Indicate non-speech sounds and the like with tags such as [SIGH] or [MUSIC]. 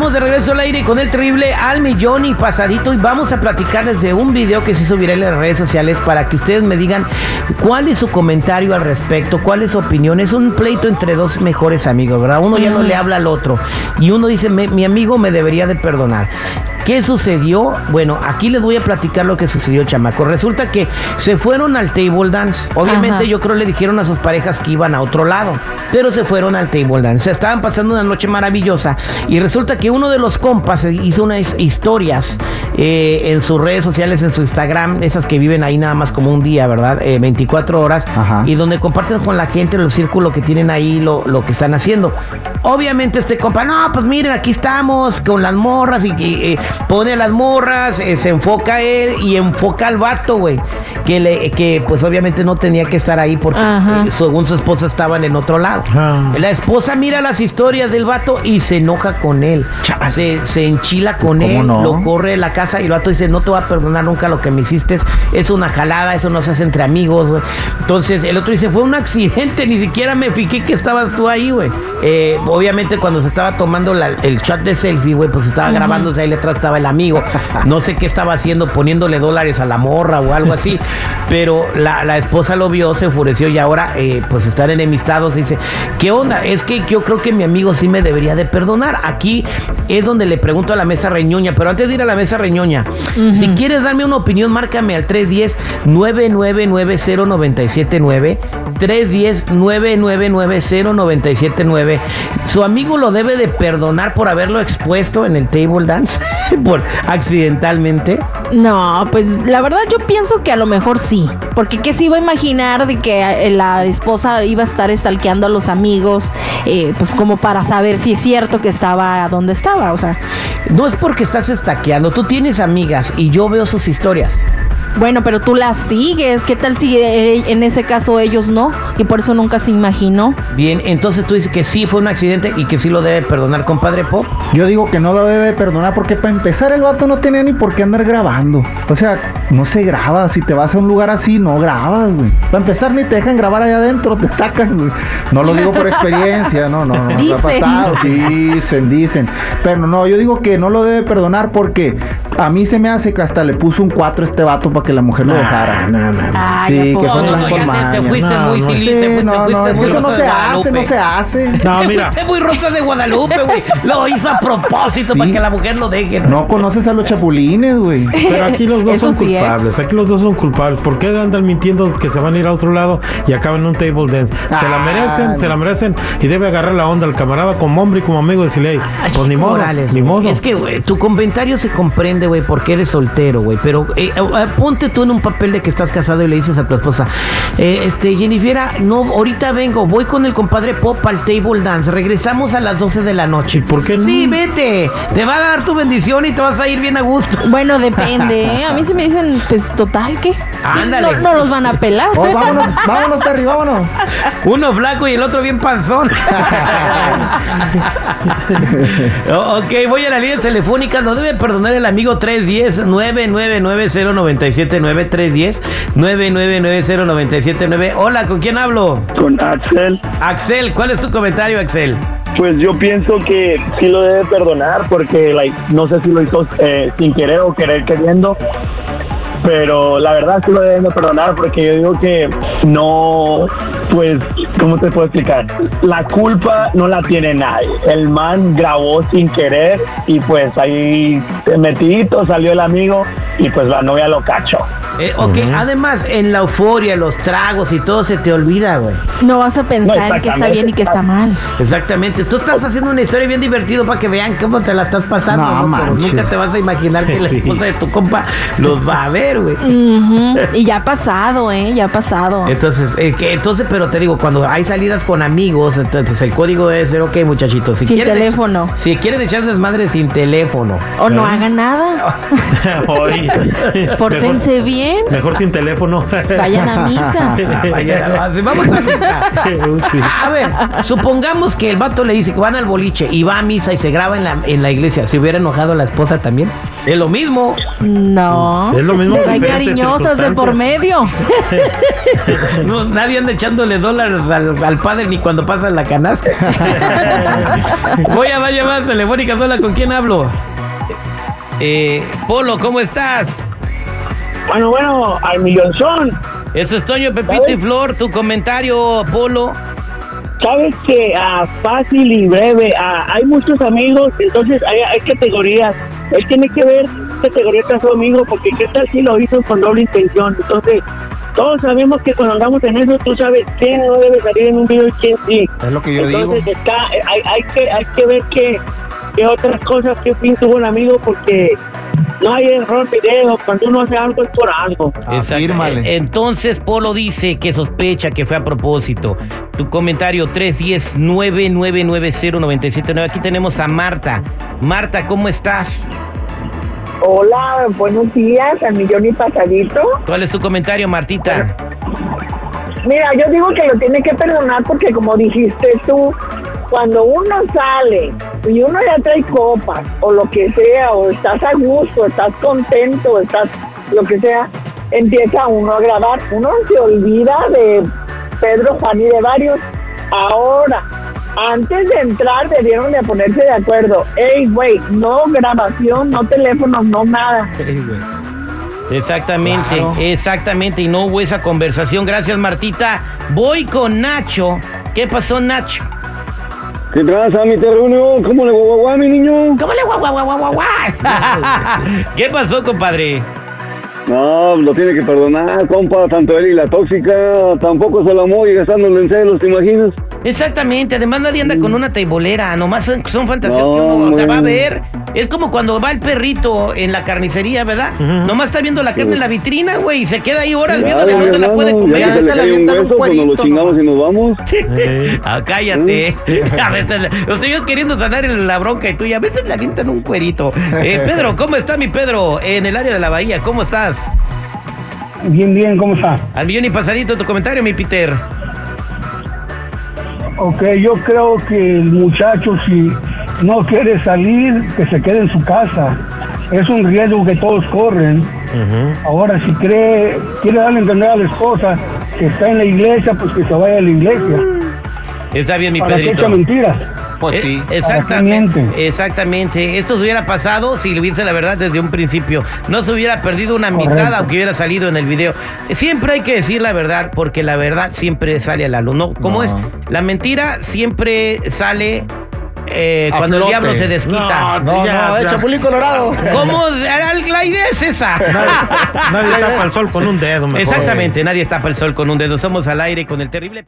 Estamos de regreso al aire con el terrible al millón y pasadito y vamos a platicarles de un video que se viral en las redes sociales para que ustedes me digan cuál es su comentario al respecto, cuál es su opinión. Es un pleito entre dos mejores amigos, ¿verdad? Uno ya no le habla al otro y uno dice, mi amigo me debería de perdonar. ¿Qué sucedió? Bueno, aquí les voy a platicar lo que sucedió, chamaco. Resulta que se fueron al table dance. Obviamente yo creo le dijeron a sus parejas que iban a otro lado, pero se fueron al table dance. Se estaban pasando una noche maravillosa y resulta que uno de los compas hizo unas historias eh, en sus redes sociales, en su Instagram, esas que viven ahí nada más como un día, ¿verdad? 24 eh, horas y donde comparten con la gente el círculo que tienen ahí, lo, lo que están haciendo. Obviamente este compa, no, pues miren, aquí estamos con las morras y, que pone las morras, eh, se enfoca él y enfoca al vato, güey. Que, le, que pues obviamente no tenía que estar ahí porque eh, según su esposa estaban en otro lado. Ah. La esposa mira las historias del vato y se enoja con él. Se, se enchila con él, lo corre de la casa y el vato dice, no te voy a perdonar nunca lo que me hiciste. Es una jalada, eso no se hace entre amigos, güey. Entonces el otro dice, fue un accidente, [LAUGHS] ni siquiera me fijé que estabas tú ahí, güey. Eh, obviamente cuando se estaba tomando el chat de selfie, güey, pues estaba grabándose ahí detrás estaba el amigo. No sé qué estaba haciendo, poniéndole dólares a la morra o algo así. Pero la, esposa lo vio, se enfureció y ahora eh, pues están enemistados. Dice, ¿qué onda? Es que yo creo que mi amigo sí me debería de perdonar. Aquí es donde le pregunto a la mesa reñoña. Pero antes de ir a la mesa reñoña, si quieres darme una opinión, márcame al 310 9990979 310 9990979 Su amigo lo debe de perdonar por haberlo expuesto en el table dance. [LAUGHS] por accidentalmente? No, pues la verdad yo pienso que a lo mejor sí. Porque qué se iba a imaginar de que eh, la esposa iba a estar estalqueando a los amigos, eh, pues como para saber si es cierto que estaba donde estaba, o sea. No es porque estás estaqueando, tú tienes amigas y yo veo sus historias. Bueno, pero tú las sigues. ¿Qué tal si eh, en ese caso ellos no? Y por eso nunca se imaginó. Bien, entonces tú dices que sí fue un accidente y que sí lo debe perdonar, compadre Pop. Yo digo que no lo debe perdonar porque para empezar el vato no tenía ni por qué andar grabando. O sea, no se graba. Si te vas a un lugar así, no grabas, güey. Para empezar ni te dejan grabar allá adentro, te sacan, güey. No lo digo por experiencia, no, no, no. Dicen. Ha pasado. Dicen, dicen. Pero no, yo digo que no lo debe perdonar porque a mí se me hace que hasta le puso un 4 este vato que la mujer lo dejara. No, no, no. sí, que fue no, ya te, fuiste muy silite, no, no, eso no se hace, no se hace. [LAUGHS] No, mira. Te fuiste muy rosa de Guadalupe, güey. Lo hizo a propósito para que la mujer lo deje. No conoces a los chapulines, güey. Pero aquí los dos son culpables. Aquí los dos son culpables. ¿Por qué andan mintiendo que se van a ir a otro lado y acaban en un table dance? Se la merecen, se la merecen y debe agarrar la onda al camarada como hombre y como amigo de decirle, pues ni modo, ni modo. Es que, güey, tu comentario se comprende, güey, porque eres soltero, güey. Pero eh, eh ponte tú en un papel de que estás casado y le dices a tu esposa, eh, este, Jennifer, no, ahorita vengo, voy con el compadre Pop al table dance, regresamos a las 12 de la noche. ¿Y por qué no? Sí, vete, te va a dar tu bendición y te vas a ir bien a gusto. Bueno, depende, [LAUGHS] ¿eh? A mí se me dicen, pues, total, ¿qué? Ándale. No, los van a pelar. Oh, vámonos, vámonos, Terry, vámonos. Uno flaco y el otro bien panzón. [LAUGHS] ok, voy a la línea telefónica, no debe perdonar el amigo 310 999 310 9990979 Hola, ¿con quién hablo? Con Axel. Axel, ¿cuál es tu comentario, Axel? Pues yo pienso que sí lo debe perdonar porque no sé si lo hizo eh, sin querer o querer queriendo, pero la verdad sí lo deben de perdonar porque yo digo que no, pues, ¿cómo te puedo explicar? La culpa no la tiene nadie. El man grabó sin querer y pues ahí metidito salió el amigo y pues la novia lo cachó. Eh, ok, además en la euforia, los tragos y todo se te olvida, güey. No vas a pensar que está bien y que está mal. Exactamente. Tú estás haciendo una historia bien divertida para que vean cómo te la estás pasando, no, Pero nunca te vas a imaginar que la [LAUGHS] esposa de tu compa los va a ver, güey. [LAUGHS] Y ya ha pasado, ¿eh? Ya ha pasado. Entonces, eh, que, entonces, pero te digo, cuando hay salidas con amigos, entonces pues, el código debe ser, ok, muchachitos. Si sin teléfono. si quieren echar desmadre sin teléfono. O no hagan nada. [LAUGHS] Hoy. [LAUGHS] Pórtense bien. Mejor sin teléfono. Vayan a misa. Vayan a- Vamos a misa. Sí. A ver, supongamos que el vato le dice que van al boliche y va a misa y se graba en la, en la iglesia. ¿Se hubiera enojado la esposa también? Es lo mismo. No. Es lo mismo, Hay cariñosas de por medio. [LAUGHS] No, nadie anda echándole dólares al, al padre ni cuando pasa la canasta. [LAUGHS] Voy a más llamadas telefónicas. Hola, ¿con quién hablo? Eh, Polo, ¿cómo estás? Bueno, bueno, al millonzón. Eso es Toño, Pepito y Flor. Tu comentario, Polo. Sabes que ah, fácil y breve, ah, hay muchos amigos, entonces hay, hay categorías. Él tiene que ver qué categoría está su amigo, porque qué tal si lo hizo con doble intención. Entonces, todos sabemos que cuando andamos en eso, tú sabes quién no debe salir en un video y quién sí. Es lo que yo digo. Entonces, está, eh, hay, hay, que, hay que ver qué, qué otras cosas, qué fin tuvo el amigo, porque no hay error video. Cuando uno hace algo es por algo. Exacto. Afírmale. Entonces Polo dice que sospecha que fue a propósito. Tu comentario 310-9990-979. Aquí tenemos a Marta. Marta, ¿cómo estás? Hola, buenos días, al millón y pasadito. ¿Cuál es tu comentario, Martita? Mira, yo digo que lo tiene que perdonar porque como dijiste tú, cuando uno sale y uno ya trae copas o lo que sea, o estás a gusto, estás contento, estás lo que sea, empieza uno a grabar. Uno se olvida de Pedro, Juan y de varios. Ahora, antes de entrar debieron de ponerse de acuerdo. Ey, güey, no grabación, no teléfono, no nada. Exactamente, Claro. exactamente. Y no hubo esa conversación. Gracias, Martita. Voy con Nacho. ¿Qué pasó, Nacho? ¿Qué tranza, mi terruño? ¿Cómo le guagua, mi niño? ¿Cómo le guau? [LAUGHS] ¿Qué pasó, compadre? No, lo tiene que perdonar, compa. Tanto él y la tóxica. Tampoco se la y gastándole en celos, ¿te imaginas? Exactamente, además nadie anda con una teibolera, nomás son, son fantasías No, que uno se va a ver. Es como cuando va el perrito en la carnicería, ¿verdad? Ujú. Nomás está viendo la carne en la vitrina, güey, y se queda ahí horas Ya, viendo de mi dónde la puede comer. Ya que se se le cae un avientan un hueso, nos lo cuerito chingamos nomás. y nos vamos. [LAUGHS] Eh, Ah, cállate. [LAUGHS] A veces, le- estoy yo queriendo sanar en la bronca y tú y a veces le avientan un cuerito. Eh, Pedro, ¿cómo está mi Pedro? En el área de la bahía, ¿cómo estás? Bien, bien, ¿cómo está? Al millón y pasadito tu comentario, mi Peter. Ok, yo creo que el muchacho si no quiere salir, que se quede en su casa. Es un riesgo que todos corren. Ahora, si cree, quiere darle a entender a la esposa que está en la iglesia, pues que se vaya a la iglesia. Está bien, mi ¿Para Pedrito. echa mentiras? Pues Eh, sí. Exactamente. Exactamente. Esto se hubiera pasado si le hubiese la verdad desde un principio. No se hubiera perdido una amistad Correcto. aunque hubiera salido en el video. Siempre hay que decir la verdad porque la verdad siempre sale a la luz. ¿no? ¿Cómo No. es? La mentira siempre sale eh, cuando el diablo se desquita. No, Ya, no, ya. de Chapulín Colorado. ¿Cómo? La idea es esa. Nadie, [LAUGHS] nadie tapa el sol con un dedo, mejor. Exactamente. Nadie tapa el sol con un dedo. Somos al aire con el terrible.